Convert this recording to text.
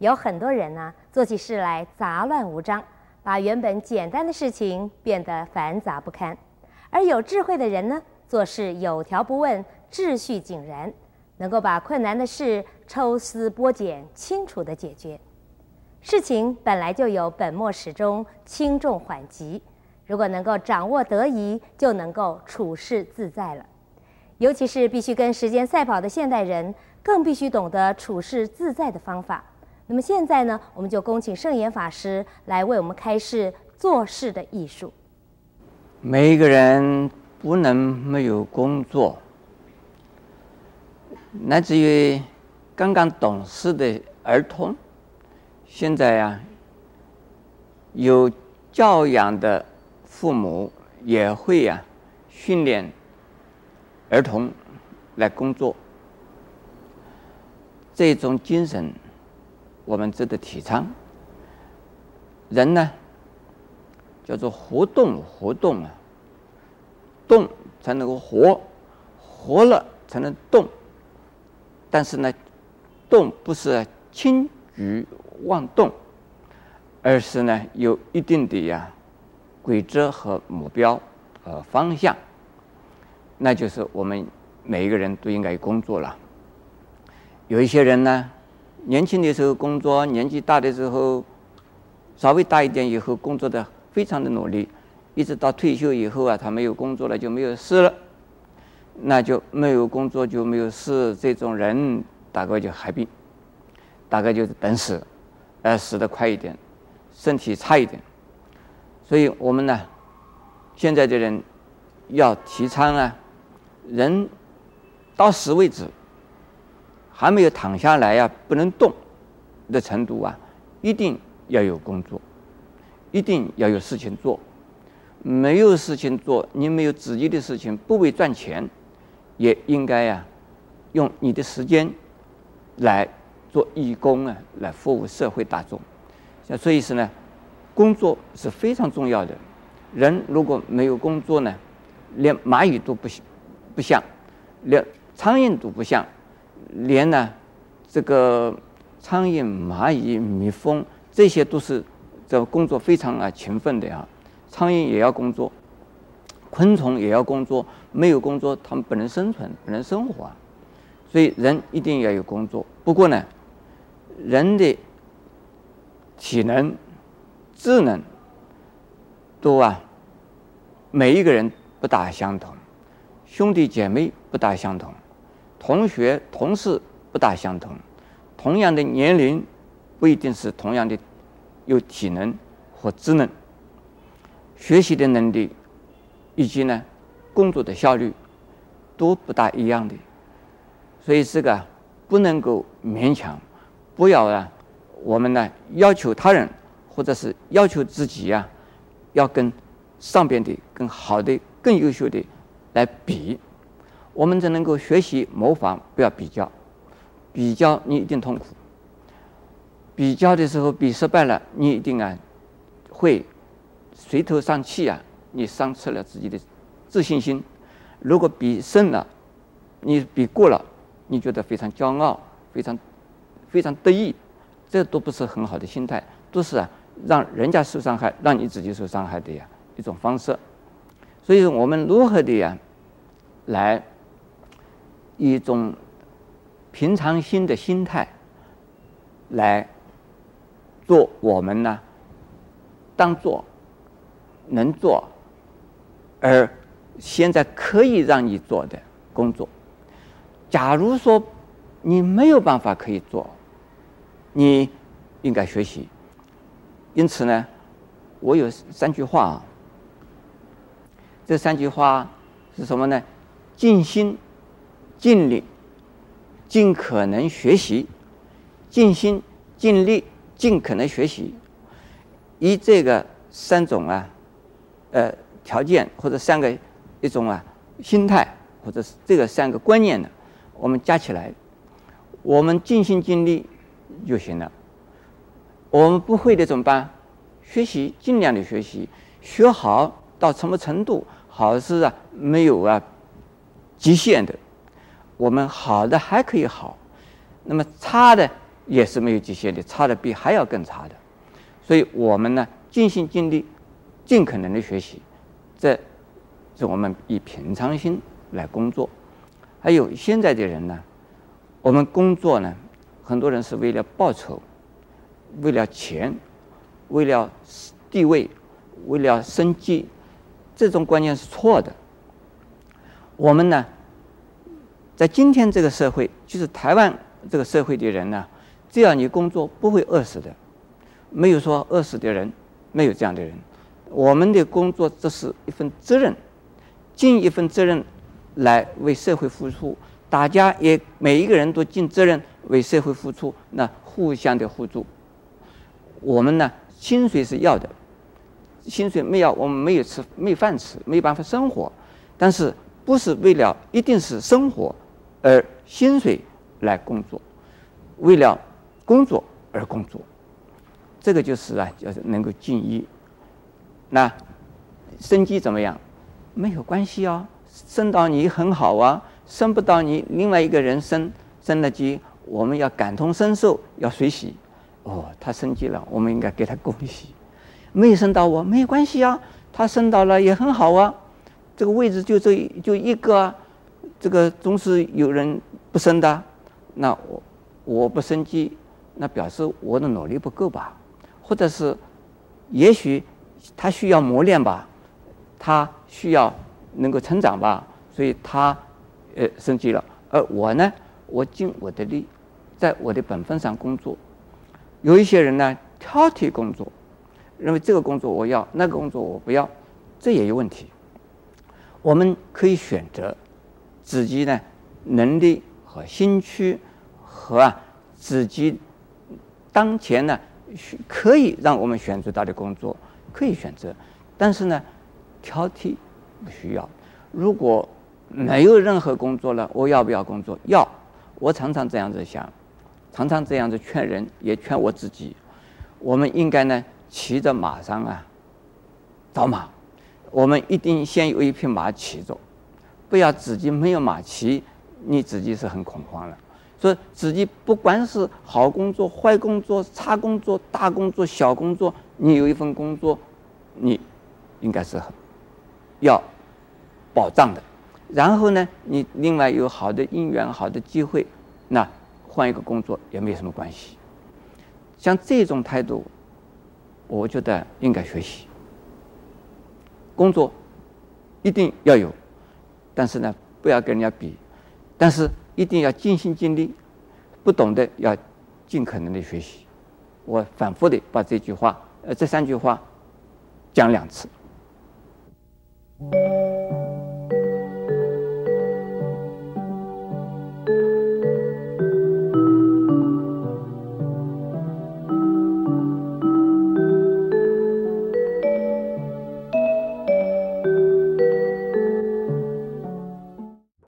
有很多人呢、做起事来杂乱无章，把原本简单的事情变得繁杂不堪；而有智慧的人呢，做事有条不紊，秩序井然，能够把困难的事抽丝剥茧，清楚地解决。事情本来就有本末始终、轻重缓急，如果能够掌握得宜，就能够处事自在了。尤其是必须跟时间赛跑的现代人，更必须懂得处事自在的方法。那么现在呢，我们就恭请圣严法师来为我们开示做事的艺术。每一个人不能没有工作，来自于刚刚懂事的儿童，现在呀，有教养的父母也会呀训练儿童来工作，这种精神。我们值得提倡。人呢，叫做活动，活动啊，动才能够活，活了才能动。但是呢，动不是轻举妄动，而是呢有一定的呀规则和目标和方向。那就是我们每一个人都应该工作了。有一些人呢。年轻的时候工作，年纪大的时候，稍微大一点以后工作的非常的努力，一直到退休以后啊，他没有工作了就没有事了，那就没有工作就没有事，这种人大概就害病，大概就是等死，而死得快一点，身体差一点，所以我们呢，现在的人要提倡啊，人到死为止。还没有躺下来呀、啊，不能动的程度啊，一定要有工作，一定要有事情做。没有事情做，你没有自己的事情，不为赚钱，也应该呀、啊，用你的时间来做义工啊，来服务社会大众。所以是呢，工作是非常重要的。人如果没有工作呢，连蚂蚁都不不像，连苍蝇都不像。连呢，这个苍蝇、蚂蚁、蜜蜂，这些都是这工作非常啊勤奋的啊。苍蝇也要工作，昆虫也要工作，没有工作，它们不能生存，不能生活。所以人一定要有工作。不过呢，人的体能、智能都啊，每一个人不大相同，兄弟姐妹不大相同。同学、同事不大相同，同样的年龄，不一定是同样的有体能或智能，学习的能力，以及呢工作的效率都不大一样的，所以这个不能够勉强，不要啊，我们呢要求他人或者是要求自己呀、啊，要跟上边的更好的、更优秀的来比。我们只能够学习模仿，不要比较。比较你一定痛苦。比较的时候比失败了，你一定啊会垂头丧气啊，你丧失了自己的自信心。如果比胜了，你比过了，你觉得非常骄傲，非常非常得意，这都不是很好的心态，都是啊让人家受伤害，让你自己受伤害的呀一种方式。所以我们如何的呀来？一种平常心的心态来做我们呢，当做能做，而现在可以让你做的工作。假如说你没有办法可以做，你应该学习。因此呢，我有三句话啊。这三句话是什么呢？静心。尽力，尽可能学习；尽心、尽力、尽可能学习。以这个三种啊，呃，条件或者三个一种啊心态，或者是这个三个观念呢，我们加起来，我们尽心尽力就行了。我们不会的怎么办？学习，尽量的学习，学好到什么程度？好是啊，没有啊极限的。我们好的还可以好，那么差的也是没有极限的，差的比还要更差的。所以我们呢，尽心尽力，尽可能的学习，这是我们以平常心来工作。还有现在的人呢，我们工作呢，很多人是为了报酬，为了钱，为了地位，为了生计，这种观念是错的。我们呢，在今天这个社会，就是台湾这个社会的人呢，只要你工作不会饿死的，没有说饿死的人，没有这样的人。我们的工作这是一份责任，尽一份责任来为社会付出，大家也每一个人都尽责任为社会付出，那互相的互助。我们呢，薪水是要的，薪水没有，我们没有吃，没饭吃，没有办法生活。但是不是为了一定是生活而薪水来工作，为了工作而工作，这个就是啊，就是能够进一。那生计怎么样？没有关系啊，生到你很好啊，生不到你另外一个人生生了机，我们要感同身受，要随喜。哦，他升级了，我们应该给他恭喜。没有升到我，没有关系啊，他升到了也很好啊。这个位置就这就一个啊，这个总是有人不升的。那我我不升级，那表示我的努力不够吧？或者是，也许他需要磨练吧，他需要能够成长吧，所以他呃升级了。而我呢，我尽我的力，在我的本分上工作。有一些人呢，挑剔工作，认为这个工作我要，那个工作我不要，这也有问题。我们可以选择自己呢能力和兴趣和自己当前呢可以让我们选择到的工作可以选择，但是呢挑剔不需要。如果没有任何工作了，我要不要工作？要。我常常这样子想。常常这样子劝人，也劝我自己。我们应该呢，骑着马上啊，找马。我们一定先有一匹马骑着，不要自己没有马骑，你自己是很恐慌了。所以自己不管是好工作、坏工作、差工作、大工作、小工作，你有一份工作，你应该是很要保障的。然后呢，你另外有好的姻缘、好的机会，那。换一个工作也没什么关系，像这种态度，我觉得应该学习。工作一定要有，但是呢，不要跟人家比，但是一定要尽心尽力，不懂的要尽可能的学习。我反复的把这句话，呃，这三句话讲两次。